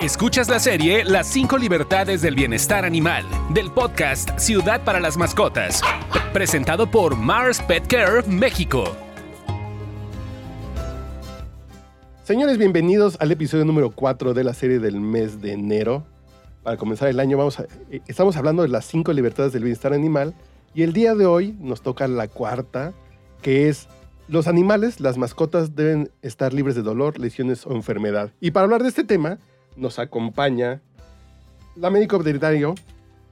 Escuchas la serie Las 5 libertades del bienestar animal del podcast Ciudad para las Mascotas, presentado por Mars Pet Care México. Señores, bienvenidos al episodio número 4 de la serie del mes de enero. Para comenzar el año vamos eh, estamos hablando de las 5 libertades del bienestar animal y el día de hoy nos toca la cuarta, que es los animales, las mascotas deben estar libres de dolor, lesiones o enfermedad. Y para hablar de este tema, nos acompaña la médico veterinario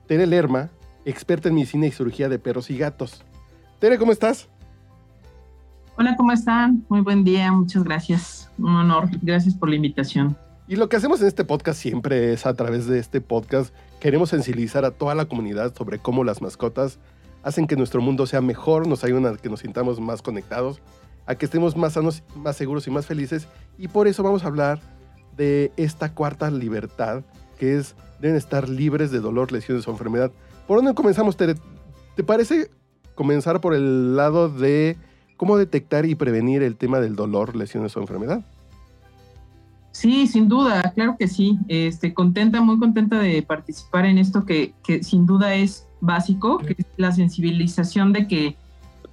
Tere Lerma, experta en medicina y cirugía de perros y gatos. Tere, ¿cómo estás? Hola, ¿cómo están? Muy buen día, muchas gracias. Un honor, gracias por la invitación. Y lo que hacemos en este podcast siempre es a través de este podcast, queremos sensibilizar a toda la comunidad sobre cómo las mascotas hacen que nuestro mundo sea mejor, nos ayudan a que nos sintamos más conectados, a que estemos más sanos, más seguros y más felices. Y por eso vamos a hablar de esta cuarta libertad, que es deben estar libres de dolor, lesiones o enfermedad. ¿Por dónde comenzamos, Tere? ¿Te parece comenzar por el lado de cómo detectar y prevenir el tema del dolor, lesiones o enfermedad? Sí, sin duda, claro que sí. Este, contenta, muy contenta de participar en esto que, que sin duda es básico, que es la sensibilización de que,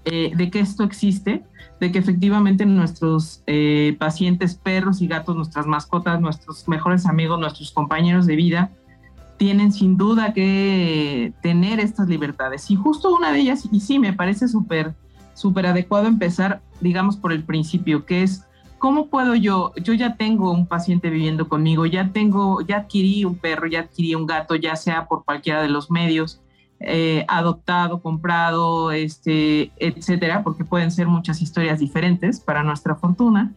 eh, de que esto existe, de que efectivamente nuestros eh, pacientes, perros y gatos, nuestras mascotas, nuestros mejores amigos, nuestros compañeros de vida, tienen sin duda que tener estas libertades. Y justo una de ellas, y sí, me parece súper, súper adecuado empezar, digamos, por el principio, que es ¿cómo puedo yo? Yo ya tengo un paciente viviendo conmigo, ya tengo, ya adquirí un perro, ya adquirí un gato, ya sea por cualquiera de los medios. Eh, adoptado, comprado, este, etcétera, porque pueden ser muchas historias diferentes para nuestra fortuna.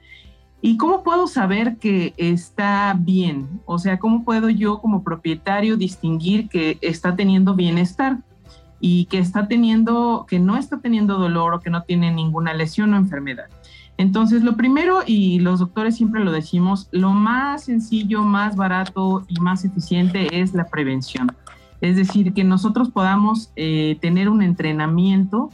¿Y cómo puedo saber que está bien? O sea, ¿cómo puedo yo como propietario distinguir que está teniendo bienestar y que está teniendo, que no está teniendo dolor o que no tiene ninguna lesión o enfermedad? Entonces, lo primero, y los doctores siempre lo decimos, lo más sencillo, más barato y más eficiente es la prevención. Es decir, que nosotros podamos eh, tener un entrenamiento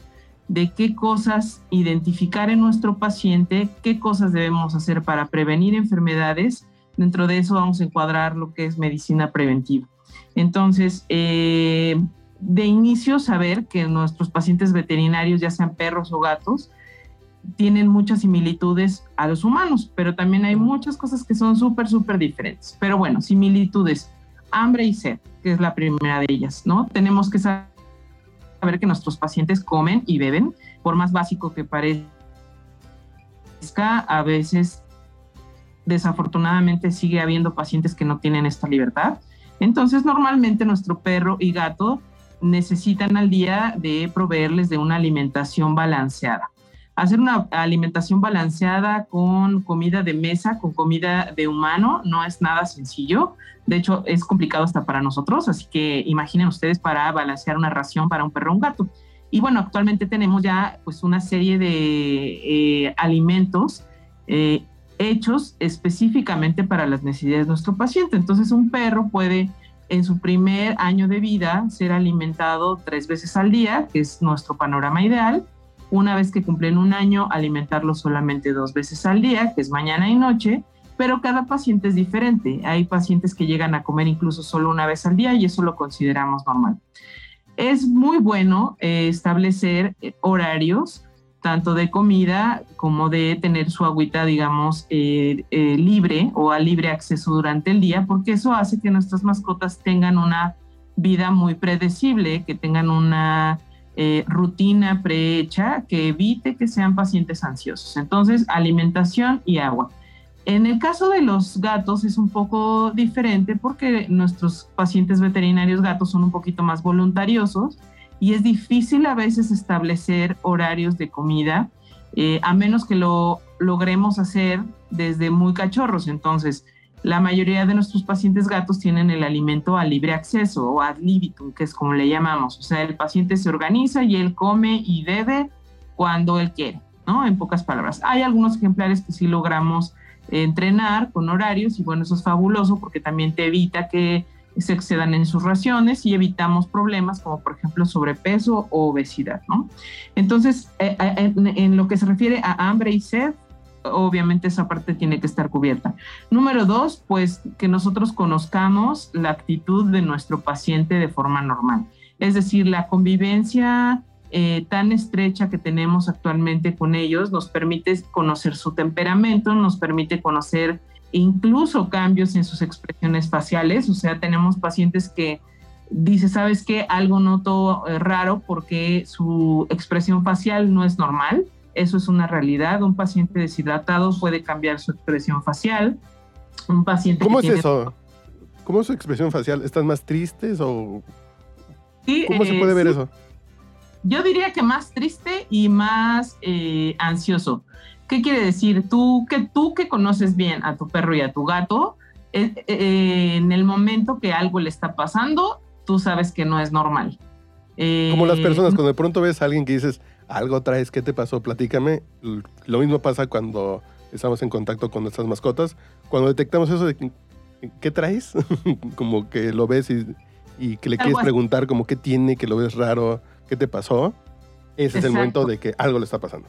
de qué cosas identificar en nuestro paciente, qué cosas debemos hacer para prevenir enfermedades. Dentro de eso vamos a encuadrar lo que es medicina preventiva. Entonces, eh, de inicio saber que nuestros pacientes veterinarios, ya sean perros o gatos, tienen muchas similitudes a los humanos, pero también hay muchas cosas que son súper, súper diferentes. Pero bueno, similitudes hambre y sed, que es la primera de ellas, ¿no? Tenemos que saber que nuestros pacientes comen y beben, por más básico que parezca, a veces desafortunadamente sigue habiendo pacientes que no tienen esta libertad. Entonces, normalmente nuestro perro y gato necesitan al día de proveerles de una alimentación balanceada hacer una alimentación balanceada con comida de mesa, con comida de humano, no es nada sencillo. De hecho, es complicado hasta para nosotros, así que imaginen ustedes para balancear una ración para un perro o un gato. Y bueno, actualmente tenemos ya pues una serie de eh, alimentos eh, hechos específicamente para las necesidades de nuestro paciente. Entonces, un perro puede en su primer año de vida ser alimentado tres veces al día, que es nuestro panorama ideal una vez que cumplen un año, alimentarlo solamente dos veces al día, que es mañana y noche, pero cada paciente es diferente. Hay pacientes que llegan a comer incluso solo una vez al día y eso lo consideramos normal. Es muy bueno eh, establecer eh, horarios tanto de comida como de tener su agüita, digamos, eh, libre o a libre acceso durante el día, porque eso hace que nuestras mascotas tengan una vida muy predecible, que tengan una eh, rutina prehecha que evite que sean pacientes ansiosos. Entonces, alimentación y agua. En el caso de los gatos es un poco diferente porque nuestros pacientes veterinarios gatos son un poquito más voluntariosos y es difícil a veces establecer horarios de comida, eh, a menos que lo logremos hacer desde muy cachorros. Entonces, la mayoría de nuestros pacientes gatos tienen el alimento a libre acceso o ad libitum, que es como le llamamos. O sea, el paciente se organiza y él come y bebe cuando él quiere, ¿no? En pocas palabras. Hay algunos ejemplares que sí logramos entrenar con horarios y bueno, eso es fabuloso porque también te evita que se excedan en sus raciones y evitamos problemas como por ejemplo sobrepeso o obesidad, ¿no? Entonces, eh, eh, en, en lo que se refiere a hambre y sed, obviamente esa parte tiene que estar cubierta. Número dos, pues que nosotros conozcamos la actitud de nuestro paciente de forma normal. Es decir, la convivencia eh, tan estrecha que tenemos actualmente con ellos nos permite conocer su temperamento, nos permite conocer incluso cambios en sus expresiones faciales. O sea, tenemos pacientes que dice, ¿sabes qué? Algo noto eh, raro porque su expresión facial no es normal. Eso es una realidad. Un paciente deshidratado puede cambiar su expresión facial. Un paciente ¿Cómo es eso? ¿Cómo es su expresión facial? ¿Están más tristes o cómo se puede ver eso? Yo diría que más triste y más eh, ansioso. ¿Qué quiere decir? Tú que, tú que conoces bien a tu perro y a tu gato, eh, en el momento que algo le está pasando, tú sabes que no es normal. Como las personas, cuando de pronto ves a alguien que dices, algo traes, ¿qué te pasó? Platícame. Lo mismo pasa cuando estamos en contacto con nuestras mascotas. Cuando detectamos eso de, ¿qué traes? como que lo ves y, que le quieres preguntar como qué tiene, que lo ves raro, ¿qué te pasó? Ese es el momento de que algo le está pasando.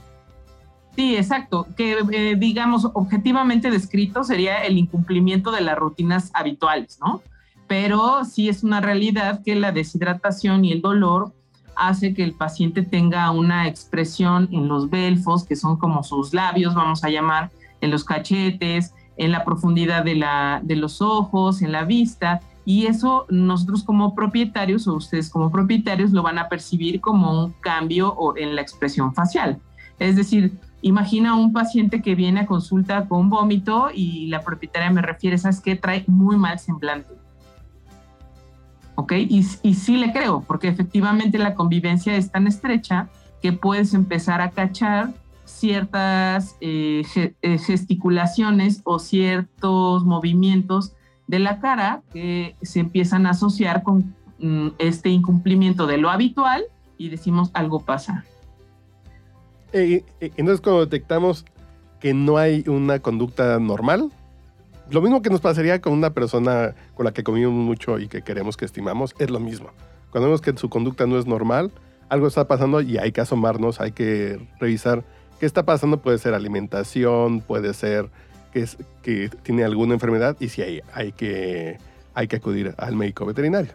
Sí, exacto. Que eh, digamos, objetivamente descrito sería el incumplimiento de las rutinas habituales, ¿no? Pero sí es una realidad que la deshidratación y el dolor hace que el paciente tenga una expresión en los belfos, que son como sus labios, vamos a llamar, en los cachetes, en la profundidad de, la, de los ojos, en la vista, y eso nosotros como propietarios o ustedes como propietarios lo van a percibir como un cambio en la expresión facial. Es decir, imagina un paciente que viene a consulta con vómito y la propietaria me refiere, ¿sabes qué? Trae muy mal semblante. ¿Ok? Y, y sí le creo, porque efectivamente la convivencia es tan estrecha que puedes empezar a cachar ciertas eh, eh, gesticulaciones o ciertos movimientos de la cara que se empiezan a asociar con mm, este incumplimiento de lo habitual y decimos algo pasa. Eh, entonces cuando detectamos que no hay una conducta normal, lo mismo que nos pasaría con una persona con la que comimos mucho y que queremos que estimamos, es lo mismo. Cuando vemos que su conducta no es normal, algo está pasando y hay que asomarnos, hay que revisar qué está pasando. Puede ser alimentación, puede ser que, tiene alguna enfermedad y si hay, hay, que, hay que acudir al médico veterinario.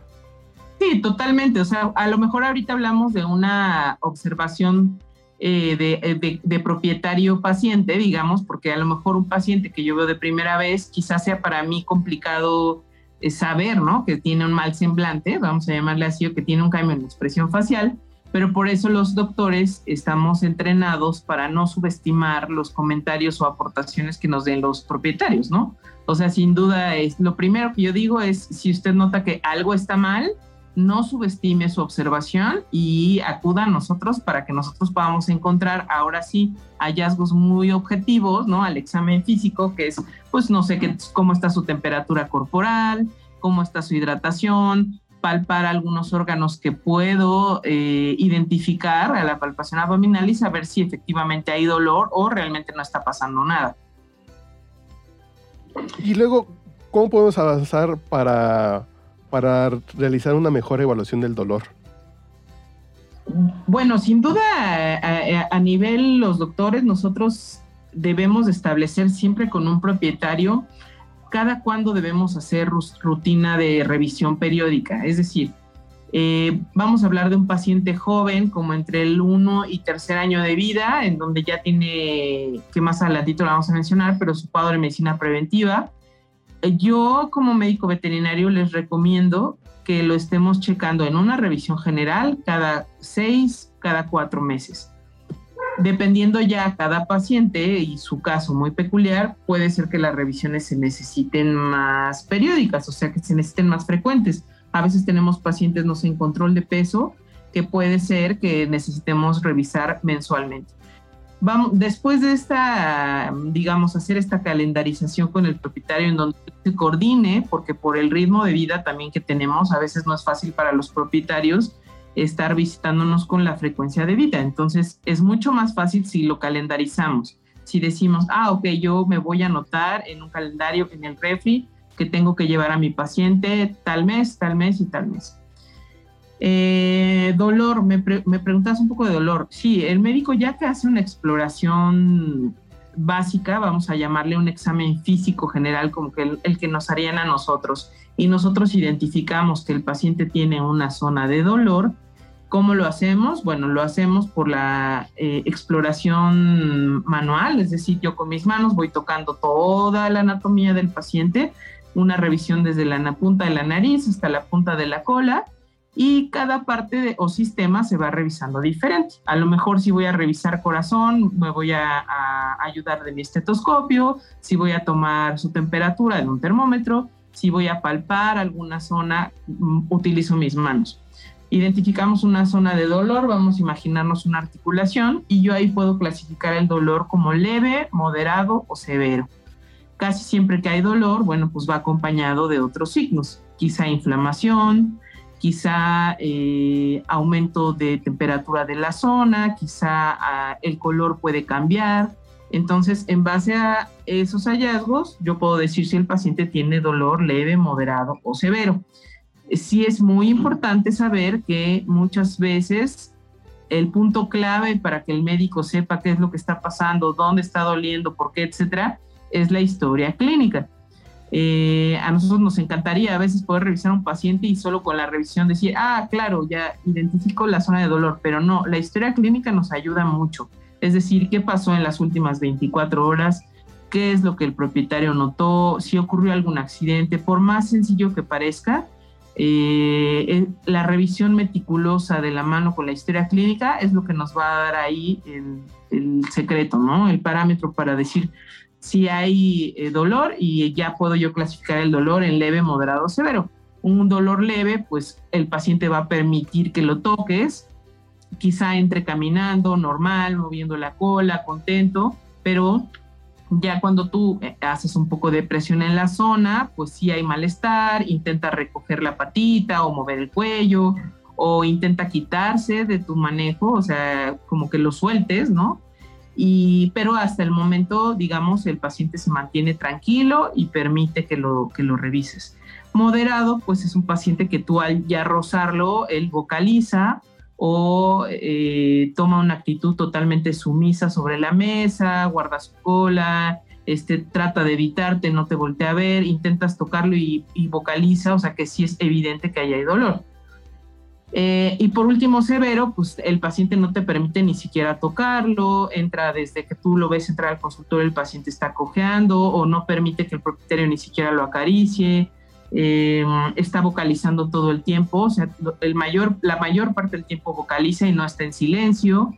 Sí, totalmente. O sea, a lo mejor ahorita hablamos de una observación eh, de, de, propietario paciente, digamos, porque a lo mejor un paciente que yo veo de primera vez quizás sea para mí complicado eh, saber, ¿no? Que tiene un mal semblante, vamos a llamarle así, o que tiene un cambio en la expresión facial pero por eso los doctores estamos entrenados para no subestimar los comentarios o aportaciones que nos den los propietarios, ¿no? O sea, sin duda es lo primero que yo digo es si usted nota que algo está mal, no subestime su observación y acuda a nosotros para que nosotros podamos encontrar ahora sí hallazgos muy objetivos, ¿no? Al examen físico, que es, pues no sé qué, cómo está su temperatura corporal, cómo está su hidratación, palpar algunos órganos que puedo eh, identificar a la palpación abdominal y saber si efectivamente hay dolor o realmente no está pasando nada. Y luego, ¿cómo podemos avanzar para, para realizar una mejor evaluación del dolor? Bueno, sin duda a, a nivel los doctores nosotros debemos establecer siempre con un propietario cada cuándo debemos hacer rutina de revisión periódica. Es decir, eh, vamos a hablar de un paciente joven, como entre el 1 y tercer año de vida, en donde ya tiene, que más adelantito lo vamos a mencionar, pero su cuadro de medicina preventiva. Yo como médico veterinario les recomiendo que lo estemos checando en una revisión general cada seis, cada cuatro meses. Dependiendo ya cada paciente y su caso muy peculiar, puede ser que las revisiones se necesiten más periódicas, o sea, que se necesiten más frecuentes. A veces tenemos pacientes, no sé, en control de peso, que puede ser que necesitemos revisar mensualmente. Vamos, después de esta, digamos, hacer esta calendarización con el propietario en donde se coordine, porque por el ritmo de vida también que tenemos, a veces no es fácil para los propietarios estar visitándonos con la frecuencia de vida. Entonces es mucho más fácil si lo calendarizamos. Si decimos, ah, ok, yo me voy a anotar en un calendario, en el refri, que tengo que llevar a mi paciente tal mes, tal mes y tal mes. Eh, dolor, me, preguntas un poco de dolor. Sí, el médico ya que hace una exploración básica, vamos a llamarle un examen físico general como que el, que nos harían a nosotros. Y nosotros identificamos que el paciente tiene una zona de dolor. ¿Cómo lo hacemos? Bueno, lo hacemos por la eh, exploración manual, es decir, yo con mis manos voy tocando toda la anatomía del paciente, una revisión desde la punta de la nariz hasta la punta de la cola y cada parte de, o sistema se va revisando diferente. A lo mejor si voy a revisar corazón, me voy a, ayudar de mi estetoscopio, si voy a tomar su temperatura en un termómetro, si voy a palpar alguna zona, mm, utilizo mis manos. Identificamos una zona de dolor, vamos a imaginarnos una articulación y yo ahí puedo clasificar el dolor como leve, moderado o severo. Casi siempre que hay dolor, bueno, pues va acompañado de otros signos, quizá inflamación, quizá eh, aumento de temperatura de la zona, quizá ah, el color puede cambiar. Entonces, en base a esos hallazgos, yo puedo decir si el paciente tiene dolor leve, moderado o severo. Sí es muy importante saber que muchas veces el punto clave para que el médico sepa qué es lo que está pasando, dónde está doliendo, por qué, etcétera, es la historia clínica. Eh, a nosotros nos encantaría a veces poder revisar a un paciente y solo con la revisión decir, ah, claro, ya identifico la zona de dolor, pero no, la historia clínica nos ayuda mucho. Es decir, qué pasó en las últimas 24 horas, qué es lo que el propietario notó, si ocurrió algún accidente, por más sencillo que parezca, eh, eh, la revisión meticulosa de la mano con la historia clínica es lo que nos va a dar ahí el, el secreto, ¿no? El parámetro para decir, si hay eh, dolor y ya puedo yo clasificar el dolor en leve, moderado o severo. Un dolor leve, pues el paciente va a permitir que lo toques, quizá entre caminando, normal, moviendo la cola, contento, pero ya cuando tú eh, haces un poco de presión en la zona, pues si hay malestar, intenta recoger la patita o mover el cuello o intenta quitarse de tu manejo, o sea, como que lo sueltes, ¿no? Y, pero hasta el momento, digamos, el paciente se mantiene tranquilo y permite que lo, que lo revises. Moderado, pues es un paciente que tú al ya rozarlo, él vocaliza o eh, toma una actitud totalmente sumisa sobre la mesa, guarda su cola, este, trata de evitarte, no te voltea a ver, intentas tocarlo y, y vocaliza, o sea que sí es evidente que ahí hay dolor. Eh, y por último, severo, pues el paciente no te permite ni siquiera tocarlo, entra desde que tú lo ves entrar al consultorio, el paciente está cojeando o no permite que el propietario ni siquiera lo acaricie, eh, está vocalizando todo el tiempo, o sea, el mayor, la mayor parte del tiempo vocaliza y no está en silencio.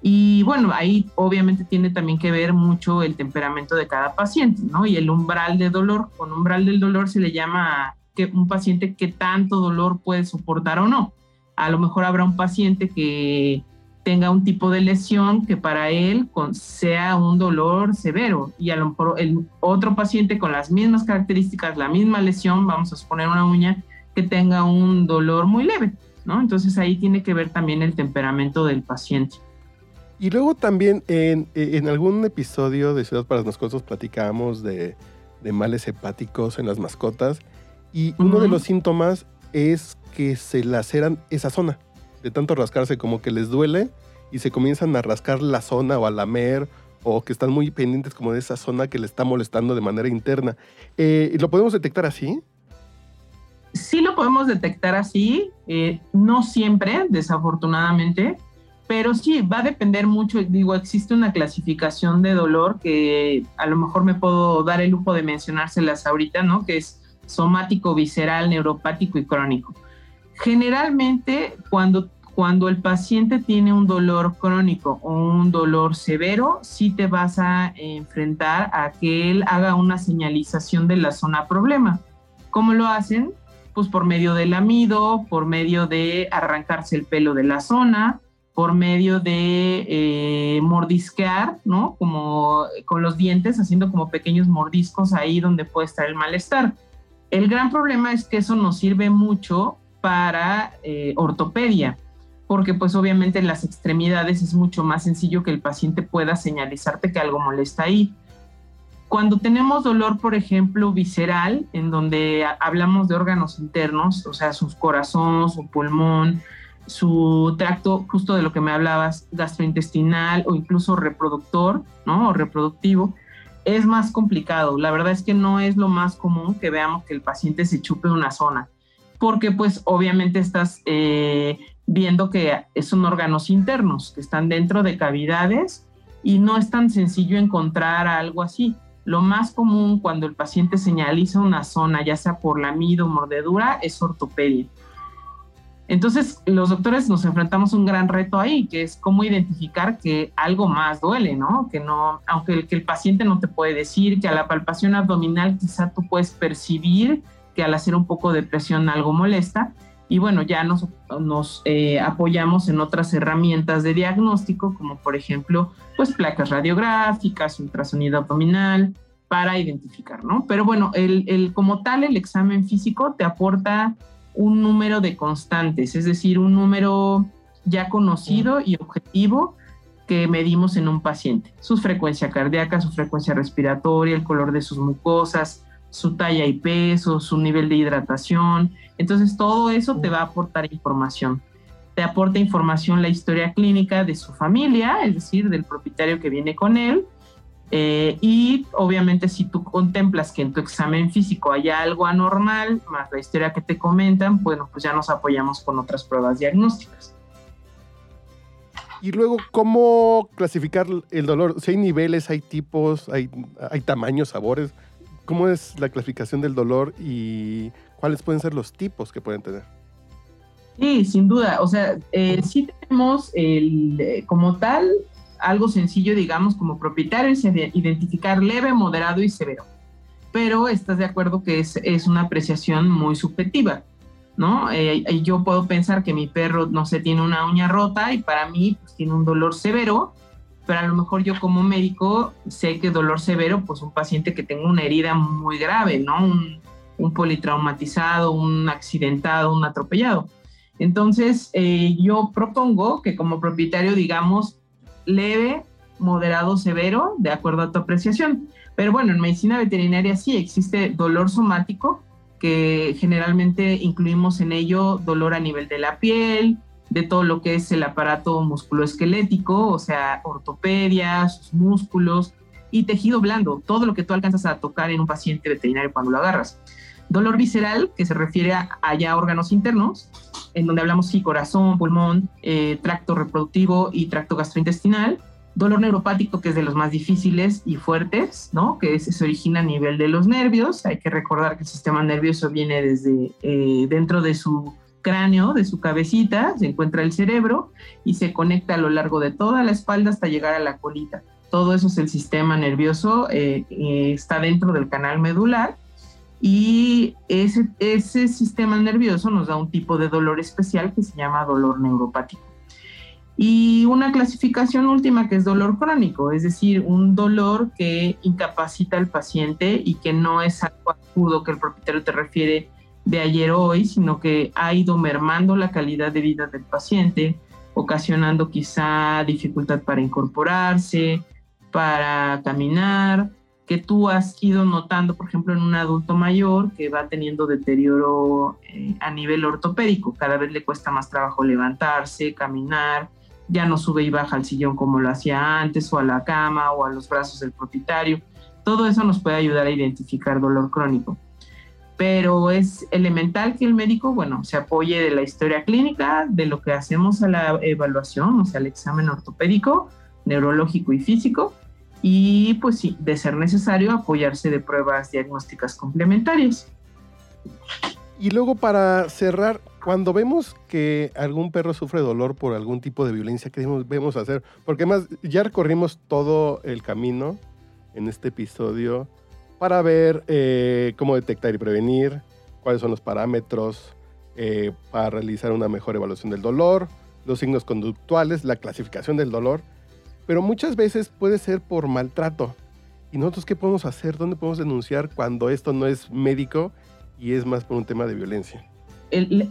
Y bueno, ahí obviamente tiene también que ver mucho el temperamento de cada paciente, ¿no? Y el umbral de dolor, con umbral del dolor se le llama que un paciente que tanto dolor puede soportar o no a lo mejor habrá un paciente que tenga un tipo de lesión que para él sea un dolor severo y a lo mejor el otro paciente con las mismas características, la misma lesión, vamos a suponer una uña, que tenga un dolor muy leve, ¿no? Entonces ahí tiene que ver también el temperamento del paciente. Y luego también en, en algún episodio de Ciudad para las Mascotas platicábamos de, de males hepáticos en las mascotas y uno de los síntomas es que se laceran esa zona. De tanto rascarse como que les duele y se comienzan a rascar la zona o a lamer o que están muy pendientes como de esa zona que le está molestando de manera interna. Eh, ¿Lo podemos detectar así? Sí lo podemos detectar así, eh, no siempre, desafortunadamente, pero sí, va a depender mucho, digo, existe una clasificación de dolor que a lo mejor me puedo dar el lujo de mencionárselas ahorita, ¿no? Que es somático, visceral, neuropático y crónico. Generalmente, cuando, cuando el paciente tiene un dolor crónico o un dolor severo, sí te vas a enfrentar a que él haga una señalización de la zona problema. ¿Cómo lo hacen? Pues por medio del amido, por medio de arrancarse el pelo de la zona, por medio de eh, mordisquear, ¿no? Como con los dientes, haciendo como pequeños mordiscos ahí donde puede estar el malestar. El gran problema es que eso nos sirve mucho para eh, ortopedia, porque pues obviamente en las extremidades es mucho más sencillo que el paciente pueda señalizarte que algo molesta ahí. Cuando tenemos dolor, por ejemplo, visceral, en donde hablamos de órganos internos, o sea, sus corazones, su pulmón, su tracto, justo de lo que me hablabas, gastrointestinal o incluso reproductor, ¿no? O reproductivo, es más complicado. La verdad es que no es lo más común que veamos que el paciente se chupe una zona, porque pues obviamente estás eh, viendo que son órganos internos, que están dentro de cavidades y no es tan sencillo encontrar algo así. Lo más común cuando el paciente señaliza una zona, ya sea por lamido o mordedura, es ortopedia. Entonces, los doctores nos enfrentamos a un gran reto ahí, que es cómo identificar que algo más duele, ¿no? Que no, aunque el, que el paciente no te puede decir, que a la palpación abdominal quizá tú puedes percibir que al hacer un poco de presión algo molesta. Y bueno, ya nos, nos eh, apoyamos en otras herramientas de diagnóstico, como por ejemplo, pues placas radiográficas, ultrasonido abdominal, para identificar, ¿no? Pero bueno, el, el como tal, el examen físico te aporta un número de constantes, es decir, un número ya conocido y objetivo que medimos en un paciente. Su frecuencia cardíaca, su frecuencia respiratoria, el color de sus mucosas, su talla y peso, su nivel de hidratación. Entonces todo eso te va a aportar información. Te aporta información la historia clínica de su familia, es decir, del propietario que viene con él, eh, y obviamente si tú contemplas que en tu examen físico hay algo anormal, más la historia que te comentan, bueno, pues ya nos apoyamos con otras pruebas diagnósticas. Y luego, ¿cómo clasificar el dolor? Si hay niveles, hay tipos, hay, hay tamaños, sabores. ¿Cómo es la clasificación del dolor y cuáles pueden ser los tipos que pueden tener? Sí, sin duda. O sea, eh, sí tenemos el, eh, como tal algo sencillo, digamos, como propietario, es identificar leve, moderado y severo. Pero estás de acuerdo que es, es una apreciación muy subjetiva, ¿no? Eh, yo puedo pensar que mi perro, no sé, tiene una uña rota y para mí pues, tiene un dolor severo, pero a lo mejor yo como médico sé que dolor severo, pues un paciente que tenga una herida muy grave, ¿no? Un, un politraumatizado, un accidentado, un atropellado. Entonces, eh, yo propongo que como propietario, digamos, leve, moderado, severo, de acuerdo a tu apreciación. Pero bueno, en medicina veterinaria sí existe dolor somático, que generalmente incluimos en ello dolor a nivel de la piel, de todo lo que es el aparato musculoesquelético, o sea, ortopedia, sus músculos y tejido blando, todo lo que tú alcanzas a tocar en un paciente veterinario cuando lo agarras. Dolor visceral, que se refiere a, órganos internos, en donde hablamos sí, corazón, pulmón, eh, tracto reproductivo y tracto gastrointestinal. Dolor neuropático, que es de los más difíciles y fuertes, ¿no? Que se origina a nivel de los nervios. Hay que recordar que el sistema nervioso viene desde eh, dentro de su cráneo, de su cabecita, se encuentra el cerebro y se conecta a lo largo de toda la espalda hasta llegar a la colita. Todo eso es el sistema nervioso, eh, está dentro del canal medular y ese, ese sistema nervioso nos da un tipo de dolor especial que se llama dolor neuropático. Y una clasificación última que es dolor crónico, es decir, un dolor que incapacita al paciente y que no es algo agudo que el propietario te refiere de ayer hoy, sino que ha ido mermando la calidad de vida del paciente, ocasionando quizá dificultad para incorporarse, para caminar, que tú has ido notando, por ejemplo, en un adulto mayor que va teniendo deterioro eh, a nivel ortopédico. Cada vez le cuesta más trabajo levantarse, caminar, ya no sube y baja al sillón como lo hacía antes, o a la cama, o a los brazos del propietario. Todo eso nos puede ayudar a identificar dolor crónico. Pero es elemental que el médico, bueno, se apoye de la historia clínica, de lo que hacemos a la evaluación, o sea, el examen ortopédico, neurológico y físico, y pues sí, de ser necesario, apoyarse de pruebas diagnósticas complementarias. Y luego para cerrar, cuando vemos que algún perro sufre dolor por algún tipo de violencia, ¿qué debemos hacer? Porque además ya recorrimos todo el camino en este episodio para ver eh, cómo detectar y prevenir, cuáles son los parámetros eh, para realizar una mejor evaluación del dolor, los signos conductuales, la clasificación del dolor pero muchas veces puede ser por maltrato. ¿Y nosotros qué podemos hacer? ¿Dónde podemos denunciar cuando esto no es médico y es más por un tema de violencia?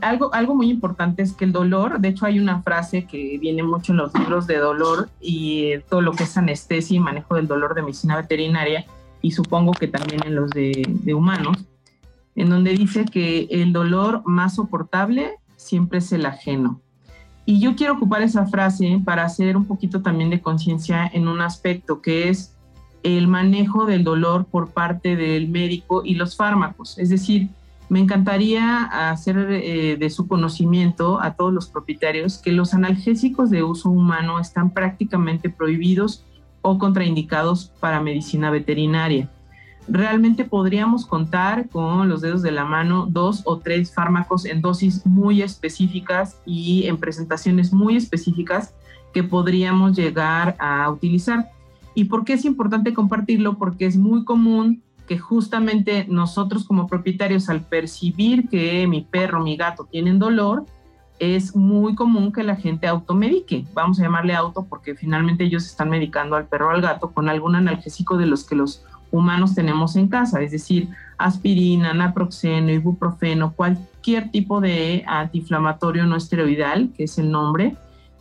algo, algo muy importante es que el dolor, de hecho hay una frase que viene mucho en los libros de dolor y todo lo que es anestesia y manejo del dolor de medicina veterinaria y supongo que también en los de, humanos, en donde dice que el dolor más soportable siempre es el ajeno. Y yo quiero ocupar esa frase para hacer un poquito también de conciencia en un aspecto que es el manejo del dolor por parte del médico y los fármacos. Es decir, me encantaría hacer eh, de su conocimiento a todos los propietarios que los analgésicos de uso humano están prácticamente prohibidos o contraindicados para medicina veterinaria. Realmente podríamos contar con los dedos de la mano dos o tres fármacos en dosis muy específicas y en presentaciones muy específicas que podríamos llegar a utilizar. ¿Y por qué es importante compartirlo? Porque es muy común que justamente nosotros como propietarios al percibir que mi perro, mi gato tienen dolor, es muy común que la gente automedique. Vamos a llamarle auto porque finalmente ellos están medicando al perro o al gato con algún analgésico de los que los humanos tenemos en casa, es decir, aspirina, naproxeno, ibuprofeno, cualquier tipo de antiinflamatorio no esteroidal, que es el nombre,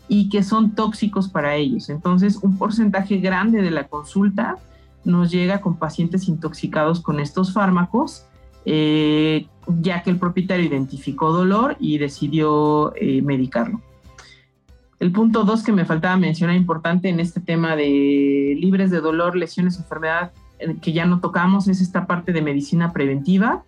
y que son tóxicos para ellos. Entonces, un porcentaje grande de la consulta nos llega con pacientes intoxicados con estos fármacos, eh, ya que el propietario identificó dolor y decidió eh, medicarlo. El punto dos que me faltaba mencionar importante en este tema de libres de dolor, lesiones, enfermedad, eh, que ya no tocamos, es esta parte de medicina preventiva,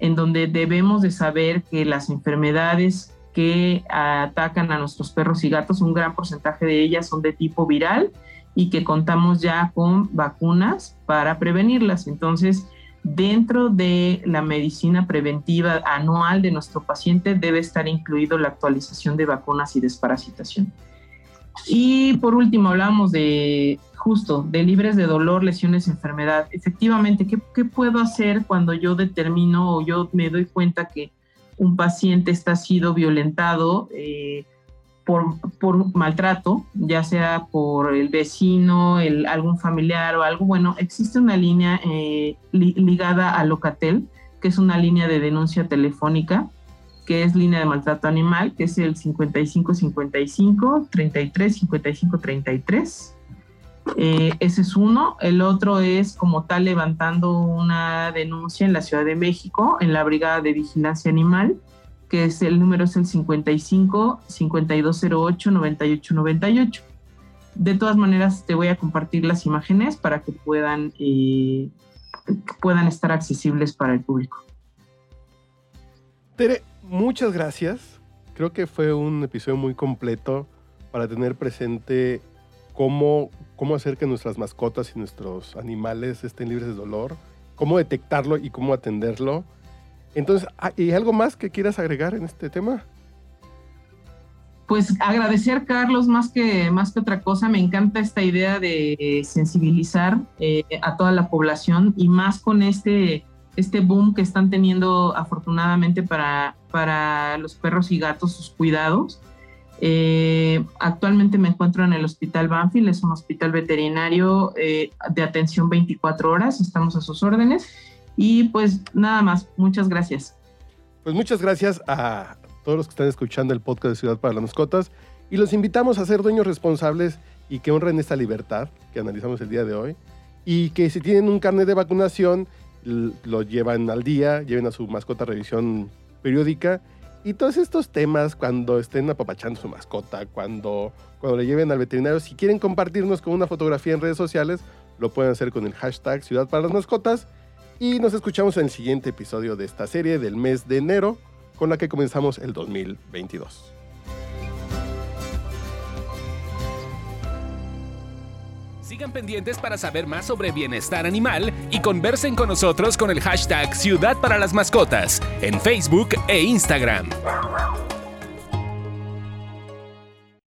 en donde debemos de saber que las enfermedades que atacan a nuestros perros y gatos, un gran porcentaje de ellas son de tipo viral y que contamos ya con vacunas para prevenirlas. Entonces, dentro de la medicina preventiva anual de nuestro paciente debe estar incluido la actualización de vacunas y desparasitación. Y por último, hablamos de justo, de libres de dolor, lesiones, enfermedad. Efectivamente, ¿qué, ¿qué, puedo hacer cuando yo determino o yo me doy cuenta que un paciente está sido violentado? Eh, por, maltrato, ya sea por el vecino, algún familiar o algo, bueno, existe una línea eh, ligada a Locatel, que es una línea de denuncia telefónica, que es línea de maltrato animal, que es el 5555 33 55 33. ese es uno. El otro es como tal levantando una denuncia en la Ciudad de México, en la Brigada de Vigilancia Animal, que es el número es el 55 5208 9898. De todas maneras, te voy a compartir las imágenes para que puedan, eh, puedan estar accesibles para el público. Tere, muchas gracias. Creo que fue un episodio muy completo para tener presente cómo, cómo hacer que nuestras mascotas y nuestros animales estén libres de dolor, cómo detectarlo y cómo atenderlo entonces, ah, ¿y algo más que quieras agregar en este tema? Pues agradecer, Carlos, más que, más que otra cosa, me encanta esta idea de sensibilizar eh, a toda la población y más con este, este boom que están teniendo afortunadamente para, para los perros y gatos, sus cuidados. Eh, actualmente me encuentro en el Hospital Banfield, es un hospital veterinario eh, de atención 24 horas, estamos a sus órdenes y pues nada más, muchas gracias. Pues muchas gracias a todos los que están escuchando el podcast de Ciudad para las Mascotas y los invitamos a ser dueños responsables y que honren esta libertad que analizamos el día de hoy. Y que si tienen un carnet de vacunación lo llevan al día, lleven a su mascota a revisión periódica. Y todos estos temas cuando estén apapachando su mascota, cuando, cuando le lleven al veterinario, si quieren compartirnos con una fotografía en redes sociales, lo pueden hacer con el hashtag Ciudad para las Mascotas y nos escuchamos en el siguiente episodio de esta serie del mes de enero, con la que comenzamos el 2022. Sigan pendientes para saber más sobre bienestar animal y conversen con nosotros con el hashtag Ciudad para las Mascotas en Facebook e Instagram.